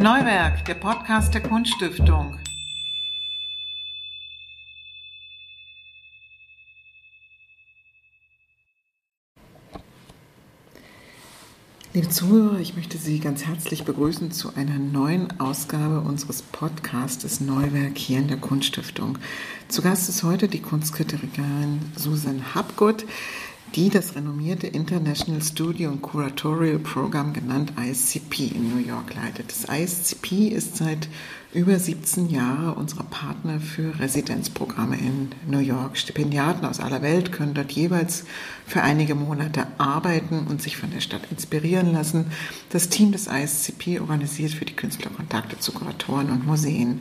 Neuwerk, der Podcast der Kunststiftung. Liebe Zuhörer, ich möchte Sie ganz herzlich begrüßen zu einer neuen Ausgabe unseres Podcastes Neuwerk hier in der Kunststiftung. Zu Gast ist heute die Kunstkritikerin Susan Hapgood die das renommierte International Studio and Curatorial Program genannt ISCP in New York leitet. Das ISCP ist seit über 17 Jahren unser Partner für Residenzprogramme in New York. Stipendiaten aus aller Welt können dort jeweils für einige Monate arbeiten und sich von der Stadt inspirieren lassen. Das Team des ISCP organisiert für die Künstler Kontakte zu Kuratoren und Museen.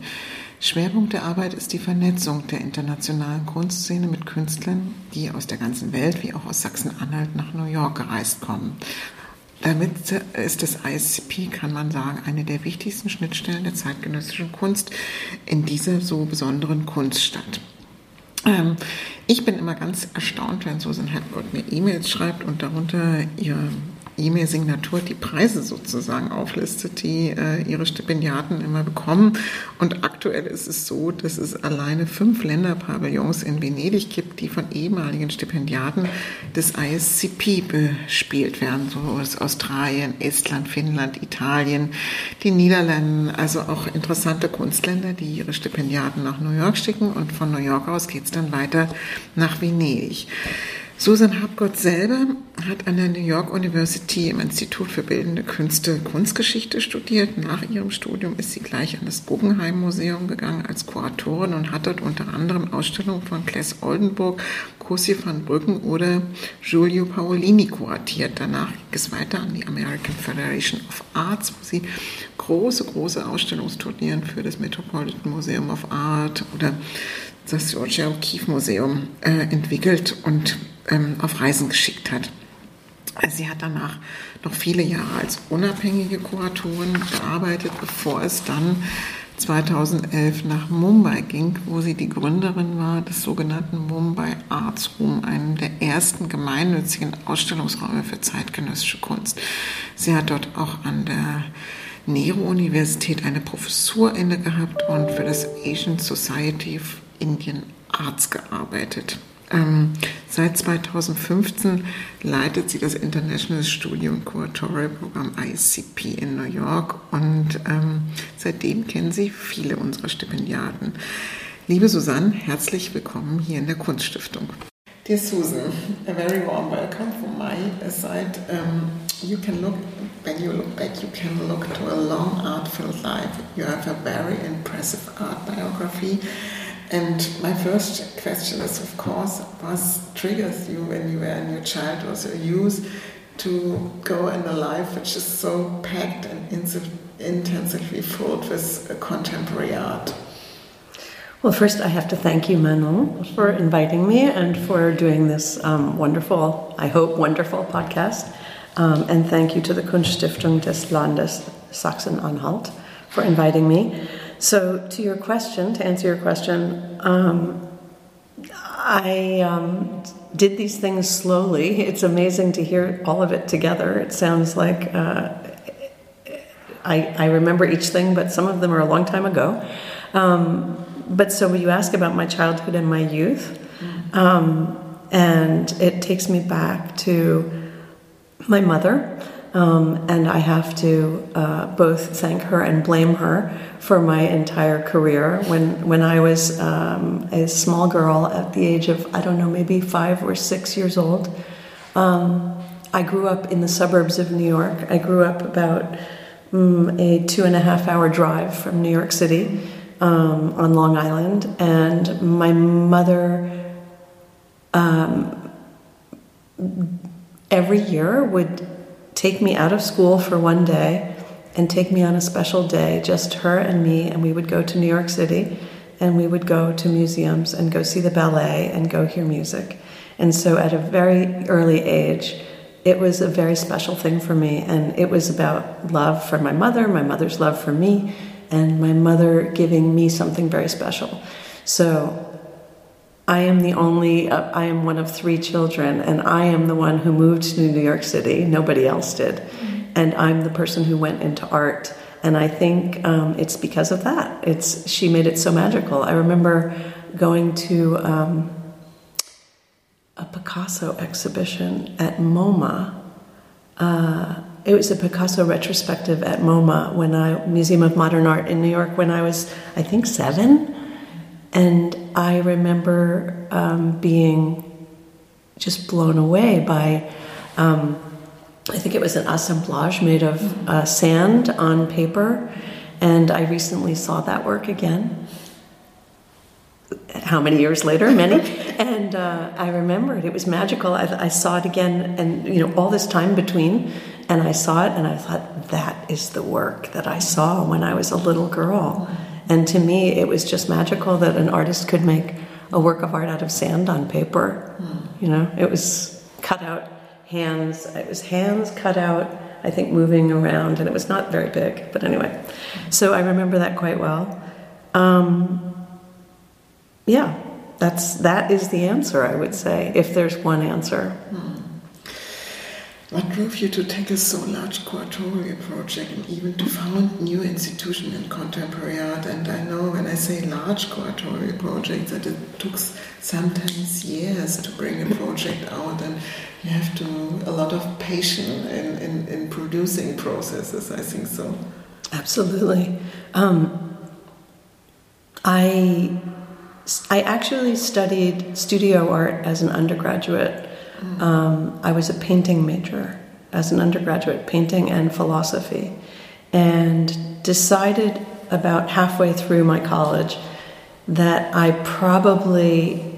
Schwerpunkt der Arbeit ist die Vernetzung der internationalen Kunstszene mit Künstlern, die aus der ganzen Welt wie auch aus Sachsen-Anhalt nach New York gereist kommen. Damit ist das ISCP, kann man sagen, eine der wichtigsten Schnittstellen der zeitgenössischen Kunst in dieser so besonderen Kunststadt. Ähm, ich bin immer ganz erstaunt, wenn Susan Hepburn mir E-Mails schreibt und darunter ihr E-Mail-Signatur die Preise sozusagen auflistet, die äh, ihre Stipendiaten immer bekommen. Und aktuell ist es so, dass es alleine fünf Länderpavillons in Venedig gibt, die von ehemaligen Stipendiaten des ISCP bespielt werden. So aus Australien, Estland, Finnland, Italien, die Niederlande, also auch interessante Kunstländer, die ihre Stipendiaten nach New York schicken. Und von New York aus geht es dann weiter nach Venedig. Susan Hapgott selber hat an der New York University im Institut für Bildende Künste Kunstgeschichte studiert. Nach ihrem Studium ist sie gleich an das Guggenheim Museum gegangen als Kuratorin und hat dort unter anderem Ausstellungen von Claes Oldenburg, Cosi van Brücken oder Giulio Paolini kuratiert. Danach ging es weiter an die American Federation of Arts, wo sie große, große Ausstellungsturnieren für das Metropolitan Museum of Art oder das Georgia O'Keeffe Museum äh, entwickelt und ähm, auf Reisen geschickt hat. Sie hat danach noch viele Jahre als unabhängige Kuratorin gearbeitet, bevor es dann 2011 nach Mumbai ging, wo sie die Gründerin war des sogenannten Mumbai Arts Room, einem der ersten gemeinnützigen Ausstellungsräume für zeitgenössische Kunst. Sie hat dort auch an der Nehru-Universität eine Professur inne gehabt und für das Asian Society of Indian Arts gearbeitet. Ähm, seit 2015 leitet sie das International Studio und Curatorial Programm ICP in New York und ähm, seitdem kennen sie viele unserer Stipendiaten. Liebe Susanne, herzlich willkommen hier in der Kunststiftung. Dear Susan, a very warm welcome from my side. Um, you can look, when you look back, you can look to a long art-filled life. You have a very impressive art biography. And my first question is, of course, what triggers you when you were in your childhood or youth to go in a life which is so packed and intensively filled with contemporary art? Well, first, I have to thank you, Manon, for inviting me and for doing this um, wonderful, I hope, wonderful podcast. Um, and thank you to the Kunststiftung des Landes Sachsen-Anhalt for inviting me. So, to your question, to answer your question, um, I um, did these things slowly. It's amazing to hear all of it together. It sounds like uh, I, I, remember each thing, but some of them are a long time ago. Um, but so when you ask about my childhood and my youth, um, and it takes me back to my mother. Um, and I have to uh, both thank her and blame her for my entire career. When when I was um, a small girl at the age of I don't know maybe five or six years old, um, I grew up in the suburbs of New York. I grew up about mm, a two and a half hour drive from New York City um, on Long Island, and my mother. Um, every year would take me out of school for one day and take me on a special day, just her and me, and we would go to New York City and we would go to museums and go see the ballet and go hear music. And so at a very early age, it was a very special thing for me. And it was about love for my mother, my mother's love for me, and my mother giving me something very special. So I am the only, uh, I am one of three children, and I am the one who moved to New York City. Nobody else did. Mm-hmm. And I'm the person who went into art And I think um, it's because of that. It's she made it so magical. I remember going to um, a Picasso exhibition at MoMA. Uh, it was a Picasso retrospective at MoMA when I Museum of Modern Art in New York when I was I think seven, and I remember um, being just blown away by. Um, I think it was an assemblage made of uh, sand on paper, and I recently saw that work again. How many years later? Many, and uh, I remembered it was magical. I, I, saw it again, and you know, all this time between, and I saw it, and I thought that is the work that I saw when I was a little girl. And to me, it was just magical that an artist could make a work of art out of sand on paper. You know, it was cut out hands. It was hands cut out, I think, moving around, and it was not very big. But anyway, so I remember that quite well. Um, yeah, that's that is the answer. I would say, if there's one answer. Hmm. What drove you to take a so large curatorial project and even to found new institution in contemporary art? And I know when I say large curatorial project that it took sometimes years to bring a project out and you have to a lot of patience in, in, in producing processes, I think so. Absolutely. Um, I, I actually studied studio art as an undergraduate um, I was a painting major as an undergraduate, painting and philosophy, and decided about halfway through my college that I probably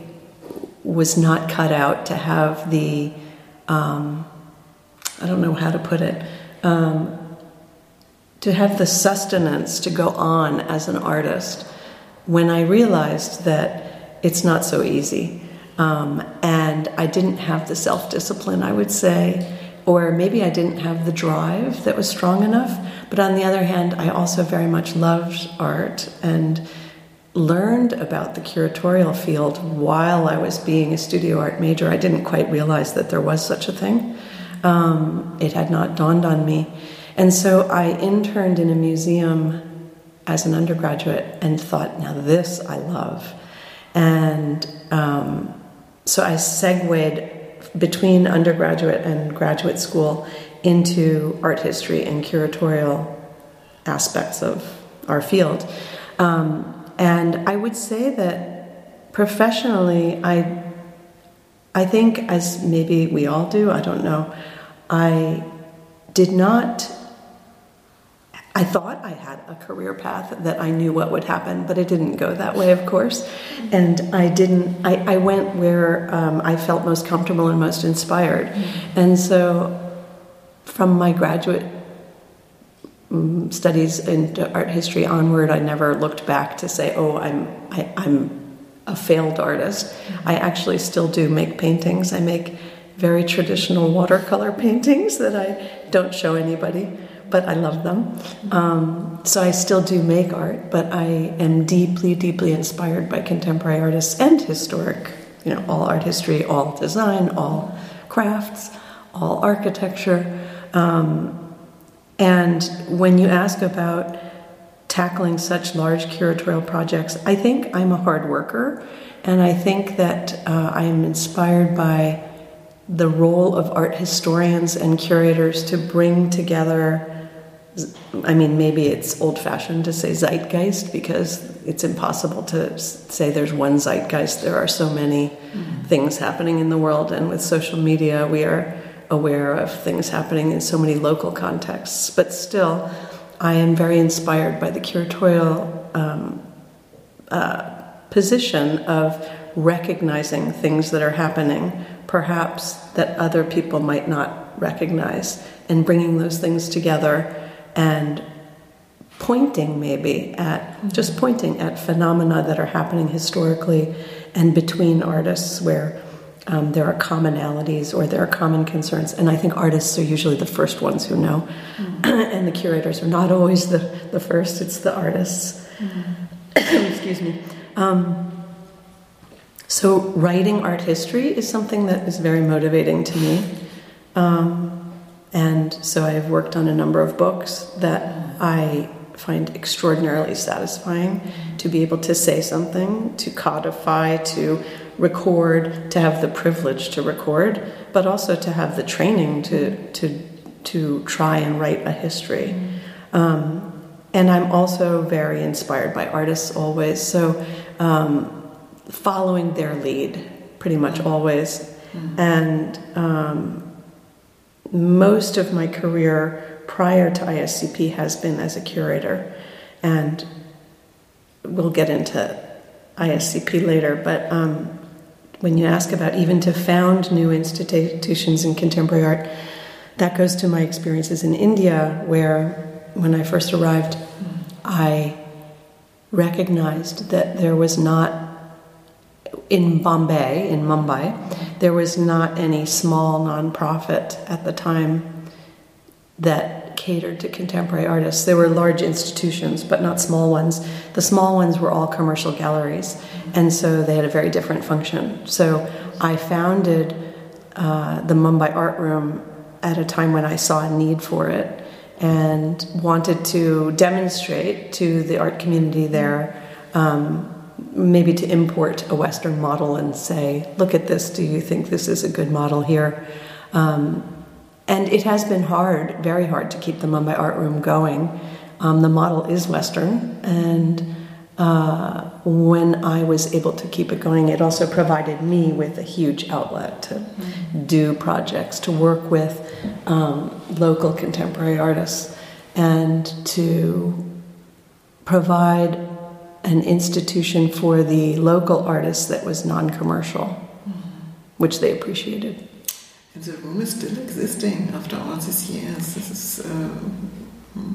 was not cut out to have the, um, I don't know how to put it, um, to have the sustenance to go on as an artist when I realized that it's not so easy. Um, and I didn't have the self discipline, I would say, or maybe I didn't have the drive that was strong enough. But on the other hand, I also very much loved art and learned about the curatorial field while I was being a studio art major. I didn't quite realize that there was such a thing. Um, it had not dawned on me. And so I interned in a museum as an undergraduate and thought, now this I love. And um, so I segued between undergraduate and graduate school into art history and curatorial aspects of our field. Um, and I would say that professionally, I, I think, as maybe we all do, I don't know, I did not I thought a career path that I knew what would happen, but it didn't go that way, of course. And I didn't, I, I went where um, I felt most comfortable and most inspired. Mm-hmm. And so from my graduate um, studies in art history onward, I never looked back to say, oh, I'm, I, am i am a failed artist. Mm-hmm. I actually still do make paintings. I make very traditional watercolor paintings that I don't show anybody but I love them. Um, so I still do make art, but I am deeply, deeply inspired by contemporary artists and historic, you know, all art history, all design, all crafts, all architecture. Um, and when you ask about tackling such large curatorial projects, I think I'm a hard worker, and I think that uh, I am inspired by the role of art historians and curators to bring together I mean, maybe it's old fashioned to say zeitgeist because it's impossible to say there's one zeitgeist. There are so many mm-hmm. things happening in the world, and with social media, we are aware of things happening in so many local contexts. But still, I am very inspired by the curatorial um, uh, position of recognizing things that are happening, perhaps that other people might not recognize, and bringing those things together and pointing maybe at just pointing at phenomena that are happening historically and between artists where um, there are commonalities or there are common concerns. And I think artists are usually the first ones who know, mm-hmm. and the curators are not always the, the first, it's the artists. Mm-hmm. Excuse me. Um, so, writing art history is something that is very motivating to me. Um, and so I've worked on a number of books that I find extraordinarily satisfying to be able to say something, to codify, to record, to have the privilege to record, but also to have the training to to to try and write a history. Um, and I'm also very inspired by artists always. So um, following their lead, pretty much always, mm-hmm. and um, most of my career prior to ISCP has been as a curator, and we'll get into ISCP later. But um, when you ask about even to found new institutions in contemporary art, that goes to my experiences in India, where when I first arrived, I recognized that there was not in Bombay, in Mumbai, there was not any small nonprofit at the time that catered to contemporary artists. There were large institutions, but not small ones. The small ones were all commercial galleries, and so they had a very different function. So I founded uh, the Mumbai Art Room at a time when I saw a need for it and wanted to demonstrate to the art community there. Um, maybe to import a Western model and say, look at this, do you think this is a good model here? Um, and it has been hard, very hard, to keep the Mumbai Art Room going. Um, the model is Western, and uh, when I was able to keep it going, it also provided me with a huge outlet to mm-hmm. do projects, to work with um, local contemporary artists, and to provide an institution for the local artists that was non commercial, which they appreciated. And the room is still existing after all these years. This is. Uh, hmm.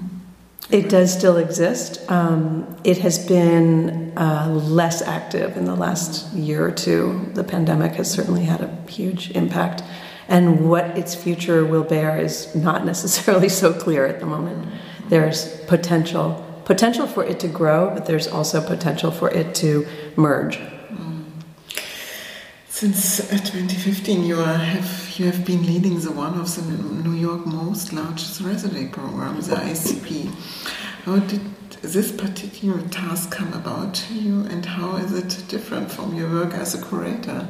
It does still exist. Um, it has been uh, less active in the last year or two. The pandemic has certainly had a huge impact. And what its future will bear is not necessarily so clear at the moment. There's potential potential for it to grow, but there's also potential for it to merge. Since uh, 2015, you are, have you have been leading the one of the New York most largest residency programs, the ICP. How did this particular task come about to you, and how is it different from your work as a curator?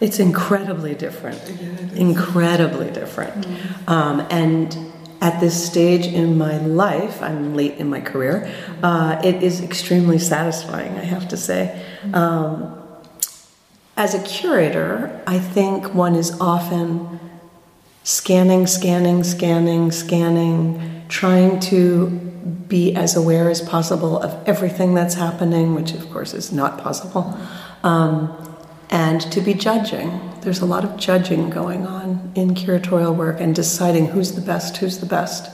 It's incredibly different. Yeah, incredibly different. Mm. Um, and at this stage in my life, I'm late in my career, uh, it is extremely satisfying, I have to say. Um, as a curator, I think one is often scanning, scanning, scanning, scanning, trying to be as aware as possible of everything that's happening, which of course is not possible, um, and to be judging. There's a lot of judging going on in curatorial work and deciding who's the best, who's the best.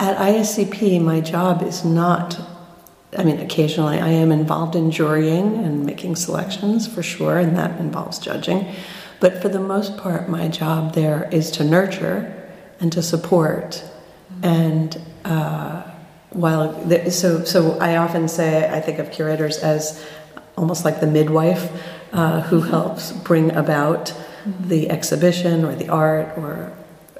At ISCP, my job is not I mean, occasionally I am involved in jurying and making selections for sure, and that involves judging. But for the most part, my job there is to nurture and to support. And uh, while so, so I often say I think of curators as almost like the midwife uh, who helps bring about the exhibition or the art or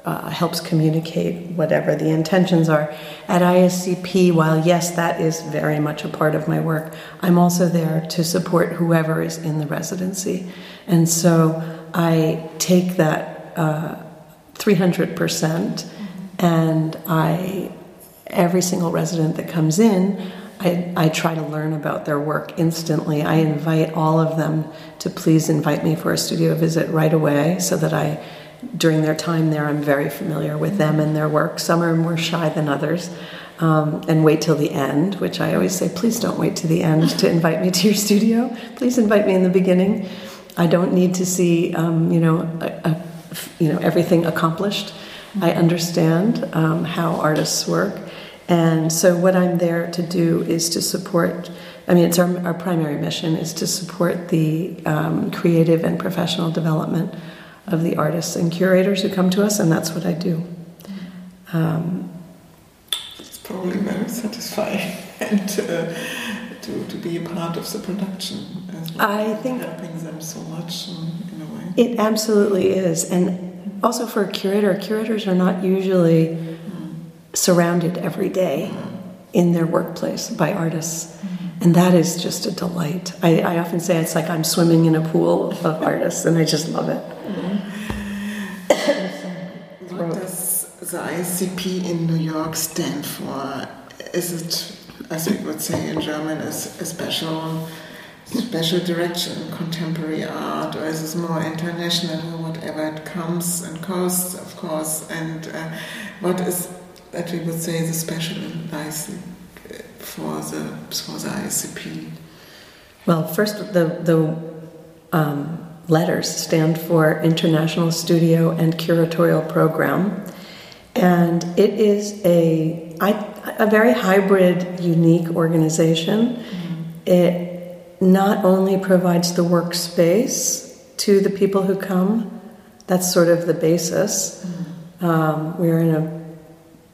uh, helps communicate whatever the intentions are. At ISCP, while yes, that is very much a part of my work, I'm also there to support whoever is in the residency. And so I take that uh, 300% and I, every single resident that comes in, I, I, try to learn about their work instantly. I invite all of them to please invite me for a studio visit right away so that I during their time there, I'm very familiar with them and their work. Some are more shy than others. Um, and wait till the end, which I always say, please don't wait to the end to invite me to your studio. Please invite me in the beginning. I don't need to see, um, you know, a, a, you know, everything accomplished. I understand um, how artists work, and so what I'm there to do is to support. I mean, it's our, our primary mission is to support the um, creative and professional development of the artists and curators who come to us, and that's what I do. Um, it's probably very satisfying and uh, to, to be a part of the production. I think helping them so much in, in, a way. It absolutely is, and also for a curator, curators are not usually surrounded every day in their workplace by artists. And that is just a delight. I, I, often say it's like I'm swimming in a pool of artists, and I just love it. what does the ICP in New York stand for? Is it, as we would say in German, a, a special special direction in contemporary art, or is this more international, whatever it comes and costs of course, and uh, what is that we would say the special for the for the ICP. Well, first the the um, letters stand for International Studio and Curatorial Program, and it is a I, a very hybrid, unique organization. Mm-hmm. It not only provides the workspace to the people who come, that's sort of the basis. Mm-hmm. Um, we're in a,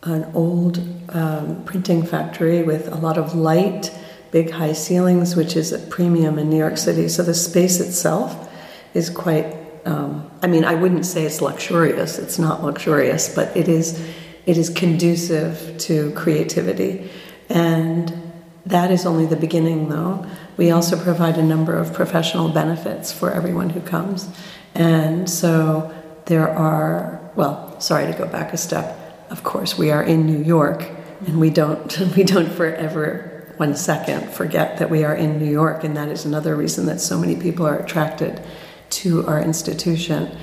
an old um, printing factory with a lot of light, big high ceilings, which is a premium in New York City. So the space itself is quite. Um, I mean, I wouldn't say it's luxurious. It's not luxurious, but it is. It is conducive to creativity, and that is only the beginning, though. We also provide a number of professional benefits for everyone who comes. And so there are, well, sorry to go back a step. Of course, we are in New York, and we don't, we don't forever, one second, forget that we are in New York, and that is another reason that so many people are attracted to our institution.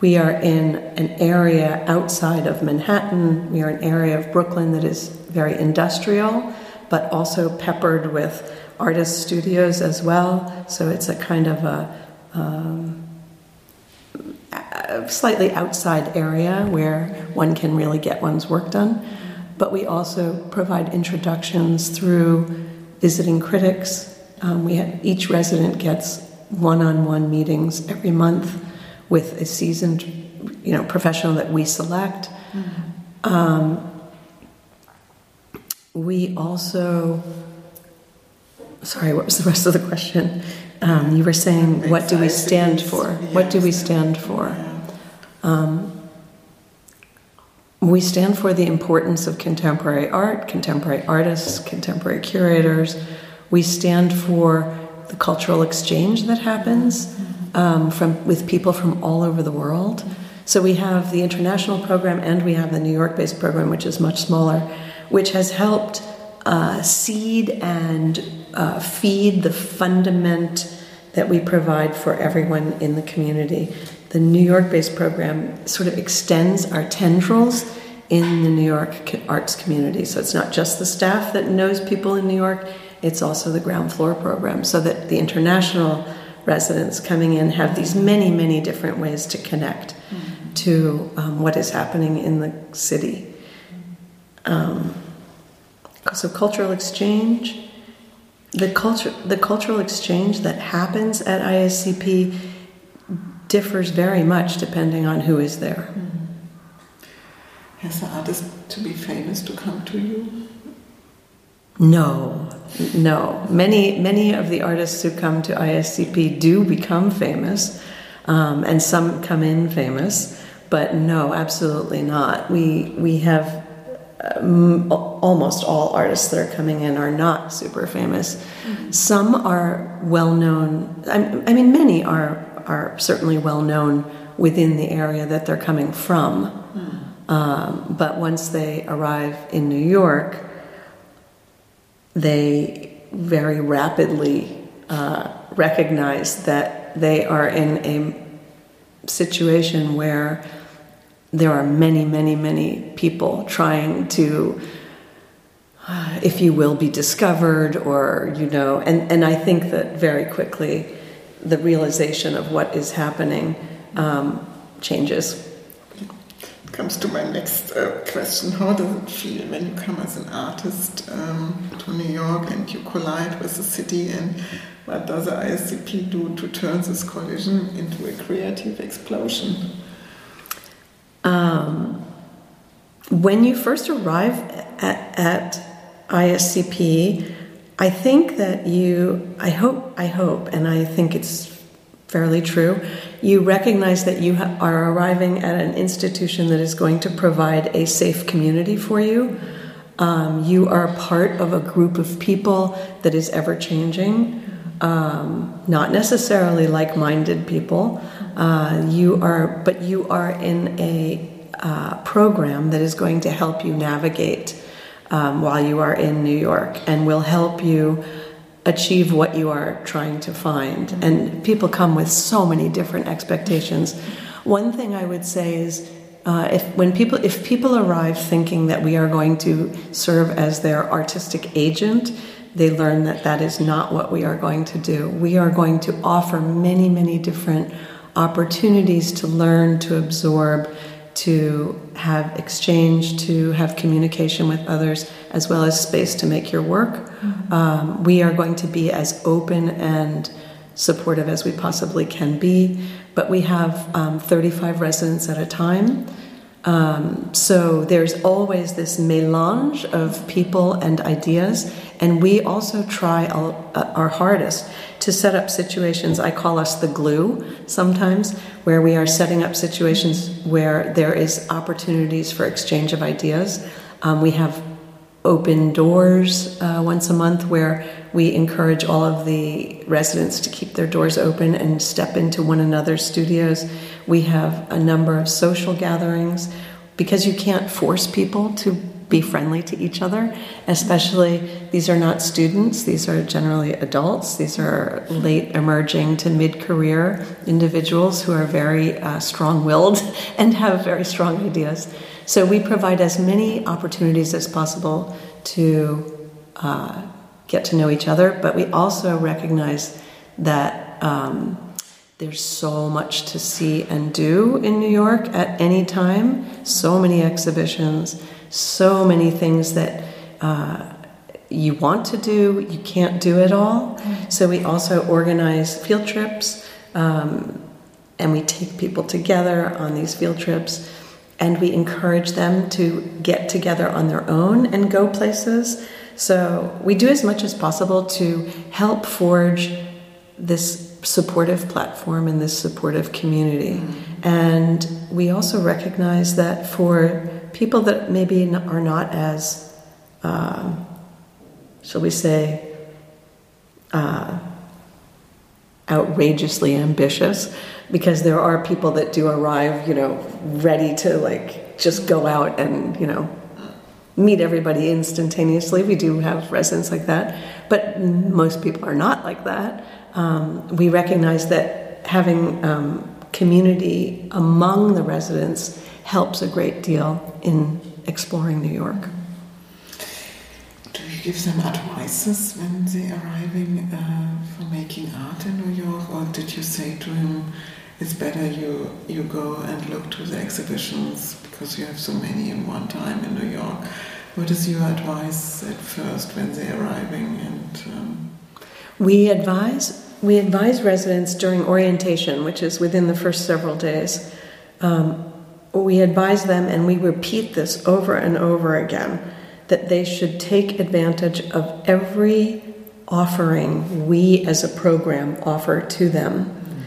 We are in an area outside of Manhattan. We are an area of Brooklyn that is very industrial, but also peppered with artist studios as well. So it's a kind of a, um, a slightly outside area where one can really get one's work done. But we also provide introductions through visiting critics. Um, we have, each resident gets one-on-one meetings every month with a seasoned, you know, professional that we select. Mm-hmm. Um, we also sorry, what was the rest of the question? Um, you were saying, what do we stand for? What do we stand for? Um, we stand for the importance of contemporary art, contemporary artists, contemporary curators. We stand for the cultural exchange that happens um, from with people from all over the world. So we have the international program and we have the New York-based program, which is much smaller, which has helped uh, seed and uh, feed the fundament that we provide for everyone in the community. The New York based program sort of extends our tendrils in the New York arts community. So it's not just the staff that knows people in New York, it's also the ground floor program, so that the international residents coming in have these many, many different ways to connect mm-hmm. to um, what is happening in the city. Um, so cultural exchange, the culture, the cultural exchange that happens at ISCP differs very much depending on who is there. Mm-hmm. Has the artist to be famous to come to you? No, no. Many, many of the artists who come to ISCP do become famous, um, and some come in famous. But no, absolutely not. We we have um, almost all artists that are coming in are not super famous. Mm-hmm. Some are well known. I, I, mean, many are are certainly well known within the area that they're coming from. Mm-hmm. Um, but once they arrive in New York, they very rapidly uh, recognize that they are in a situation where there are many, many, many people trying to, uh, if you will, be discovered or, you know, and, and I think that very quickly the realization of what is happening um, changes. Comes to my next uh, question. How does it feel when you come as an artist um, to New York and you collide with the city? And what does the ISCP do to turn this collision into a creative explosion? Um, when you first arrive at, at ISCP, I think that you, I hope, I hope, and I think it's fairly true. You recognize that you are arriving at an institution that is going to provide a safe community for you. Um, you are part of a group of people that is ever changing, um, not necessarily like minded people. Uh, you are, but you are in a uh, program that is going to help you navigate um, while you are in New York and will help you achieve what you are trying to find. And people come with so many different expectations. One thing I would say is uh, if when people if people arrive thinking that we are going to serve as their artistic agent, they learn that that is not what we are going to do. We are going to offer many many different opportunities to learn, to absorb, to have exchange, to have communication with others, as well as space to make your work. Mm-hmm. Um, we are going to be as open and supportive as we possibly can be, but we have um, 35 residents at a time. Um, so there's always this melange of people and ideas, and we also try our, uh, our hardest to set up situations. I call us the glue sometimes, where we are setting up situations where there is opportunities for exchange of ideas. Um, we have open doors uh, once a month where we encourage all of the residents to keep their doors open and step into one another's studios. We have a number of social gatherings because you can't force people to be friendly to each other, especially these are not students, these are generally adults, these are late emerging to mid career individuals who are very uh, strong willed and have very strong ideas. So we provide as many opportunities as possible to uh, get to know each other, but we also recognize that. Um, there's so much to see and do in New York at any time, so many exhibitions, so many things that uh, you want to do, you can't do it all. Mm-hmm. So we also organize field trips um, and we take people together on these field trips and we encourage them to get together on their own and go places. So we do as much as possible to help forge this supportive platform and this supportive community. And we also recognize that for people that maybe are not as, uh, shall we say, uh, outrageously ambitious, because there are people that do arrive, you know, ready to like just go out and, you know, meet everybody instantaneously. We do have residents like that, but most people are not like that. Um, we recognize that having um, community among the residents helps a great deal in exploring New York. Do you give them advices when they arriving uh, for making art in New York, or did you say to him, "It's better you you go and look to the exhibitions because you have so many in one time in New York"? What is your advice at first when they're arriving? And um... we advise we advise residents during orientation, which is within the first several days. Um, we advise them, and we repeat this over and over again, that they should take advantage of every offering we as a program offer to them.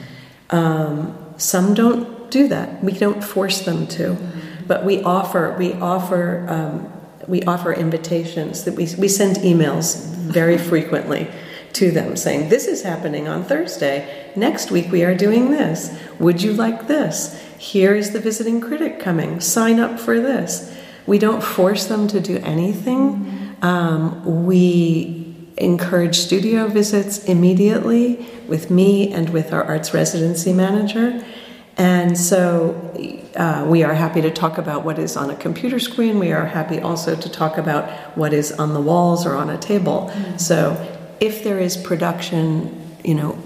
Um, some don't do that. We don't force them to, but we offer. We offer. Um, we offer invitations that we, we send emails very frequently to them saying, This is happening on Thursday. Next week we are doing this. Would you like this? Here is the visiting critic coming. Sign up for this. We don't force them to do anything. Um, we encourage studio visits immediately with me and with our arts residency manager. And so uh, we are happy to talk about what is on a computer screen. We are happy also to talk about what is on the walls or on a table. Mm-hmm. So if there is production, you know,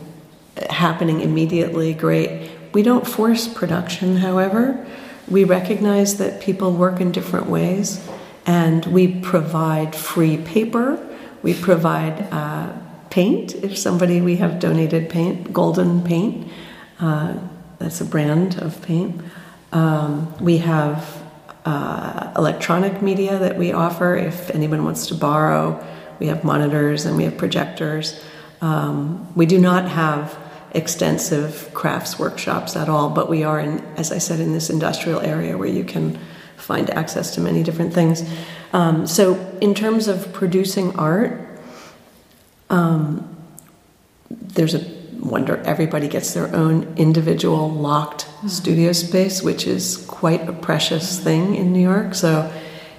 happening immediately, great. We don't force production, however. We recognize that people work in different ways, and we provide free paper. We provide uh, paint. If somebody, we have donated paint, golden paint. Uh, that's a brand of paint. Um, we have uh, electronic media that we offer if anyone wants to borrow. We have monitors and we have projectors. Um, we do not have extensive crafts workshops at all, but we are in, as I said, in this industrial area where you can find access to many different things. Um, so, in terms of producing art, um, there's a wonder everybody gets their own individual locked mm-hmm. studio space, which is quite a precious thing in New York. So,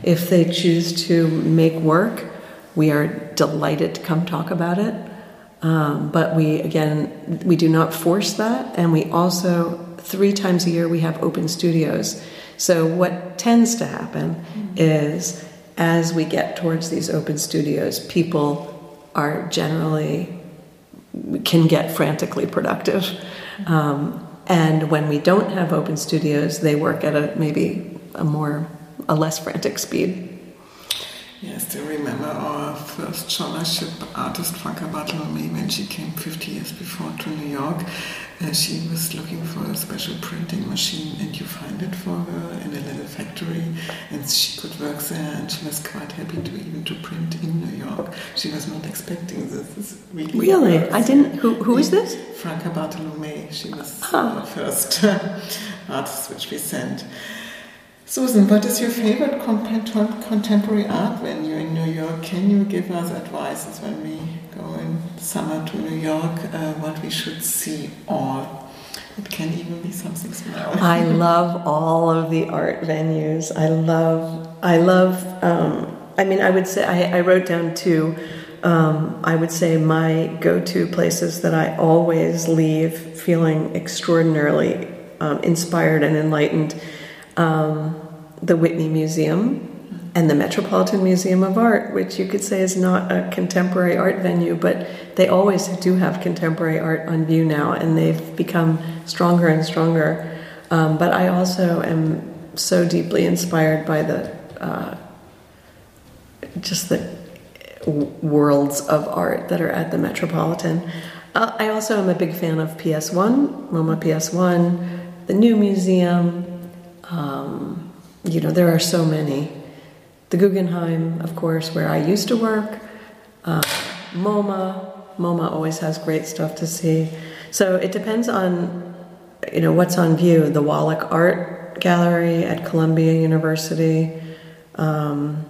if they choose to make work, we are delighted to come talk about it. Um, but we, again, we do not force that. And we also, three times a year, we have open studios. So, what tends to happen mm-hmm. is as we get towards these open studios, people are generally can get frantically productive. Um, and when we don't have open studios, they work at a maybe a more a less frantic speed. Yeah, I still remember our first scholarship artist, Franca Bartolome, when she came 50 years before to New York. Uh, she was looking for a special printing machine, and you find it for her in a little factory, and she could work there, and she was quite happy to even to print in New York. She was not expecting this. this really, really? I didn't. Who, who is this? Franca Bartolome. She was the first artist which we sent. Susan, what is your favorite contemporary art venue in New York? Can you give us advices when we go in summer to New York, uh, what we should see or it can even be something small. I love all of the art venues. I love, I love, um, I mean, I would say, I, I wrote down two. Um, I would say my go to places that I always leave feeling extraordinarily um, inspired and enlightened um, the Whitney Museum and the Metropolitan Museum of Art, which you could say is not a contemporary art venue, but they always do have contemporary art on view now, and they've become stronger and stronger. Um, but I also am so deeply inspired by the uh, just the worlds of art that are at the Metropolitan. Uh, I also am a big fan of PS1, MoMA PS1, the new museum. Um, you know, there are so many. The Guggenheim, of course, where I used to work, uh, MoMA. MoMA always has great stuff to see. So it depends on, you know, what's on view. The Wallach Art Gallery at Columbia University, um,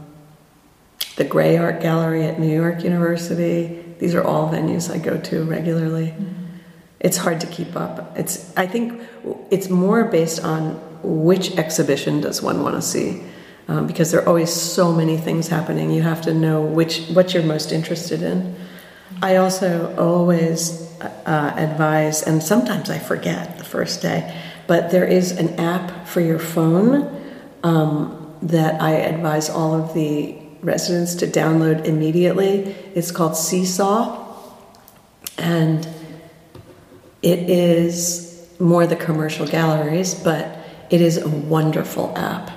the Grey Art Gallery at New York University. These are all venues I go to regularly. Mm-hmm. It's hard to keep up. It's I think it's more based on which exhibition does one want to see? Um, because there are always so many things happening. You have to know which what you're most interested in. I also always uh, advise, and sometimes I forget the first day, but there is an app for your phone um, that I advise all of the residents to download immediately. It's called Seesaw, and it is more the commercial galleries, but it is a wonderful app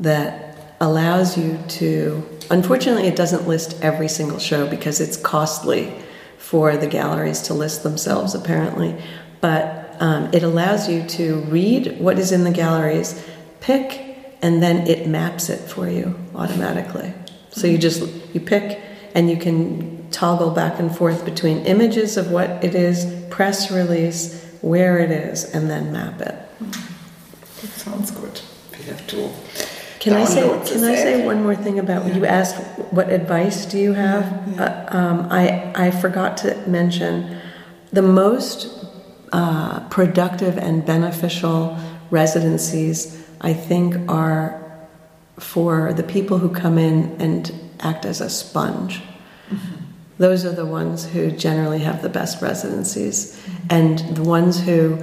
that allows you to. Unfortunately, it doesn't list every single show because it's costly for the galleries to list themselves, apparently. But um, it allows you to read what is in the galleries, pick, and then it maps it for you automatically. So you just you pick, and you can toggle back and forth between images of what it is, press release, where it is, and then map it. That sounds good. We have to. Can I say? Can I say one more thing about yeah. you asked? What advice do you have? Yeah, yeah. Uh, um, I I forgot to mention the most uh, productive and beneficial residencies. I think are for the people who come in and act as a sponge. Mm-hmm. Those are the ones who generally have the best residencies, mm-hmm. and the ones who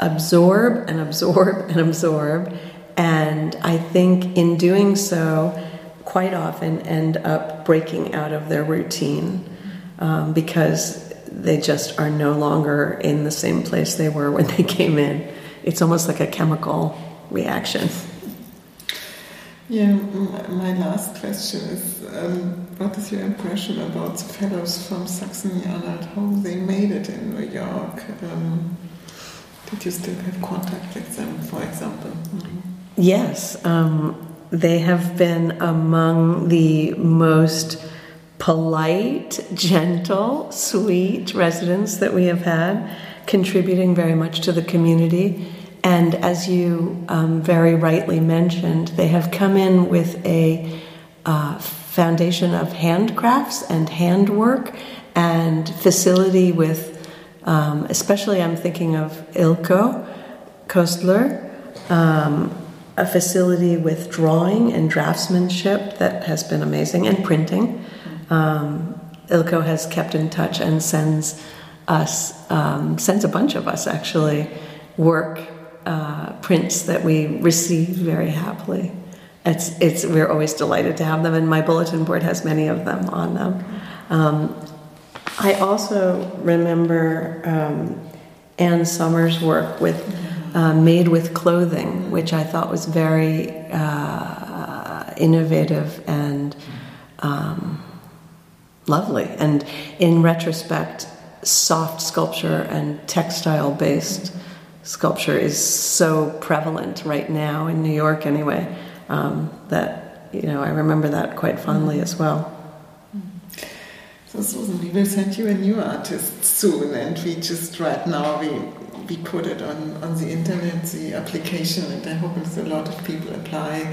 absorb and absorb and absorb. And I think in doing so, quite often end up breaking out of their routine um, because they just are no longer in the same place they were when they came in. It's almost like a chemical reaction. Yeah, my last question is um, what is your impression about the fellows from Saxony-Anhalt, how they made it in New York? Um, did you still have contact with them, for example? Yes, um, they have been among the most polite, gentle, sweet residents that we have had. contributing very much to the community. And as you um, very rightly mentioned, they have come in with a uh, foundation of handcrafts and handwork and facility with, um, especially I'm thinking of Ilko Kostler, um, a facility with drawing and draftsmanship that has been amazing, and printing. Um, Ilko has kept in touch and sends us, um, sends a bunch of us actually, work uh, prints that we receive very happily. It's, it's, we're always delighted to have them, and my bulletin board has many of them on them. Um, I also remember um, Anne Summers' work with uh, Made with Clothing, which I thought was very uh, innovative and um, lovely. And in retrospect, soft sculpture and textile based sculpture is so prevalent right now in New York, anyway, um, that you know I remember that quite fondly as well. So Susan, we will send you a new artist soon, and we just right now we we put it on on the internet, the application, and I hope a lot of people apply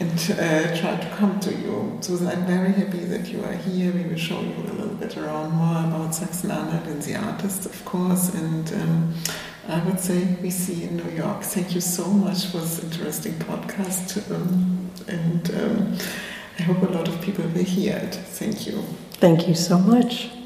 and uh, try to come to you. Susan, I'm very happy that you are here. We will show you a little bit around more about Sachsen-Anhalt and the artist, of course, and. Um, I would say we see in New York. Thank you so much for this interesting podcast, um, and um, I hope a lot of people will hear it. Thank you. Thank you so much.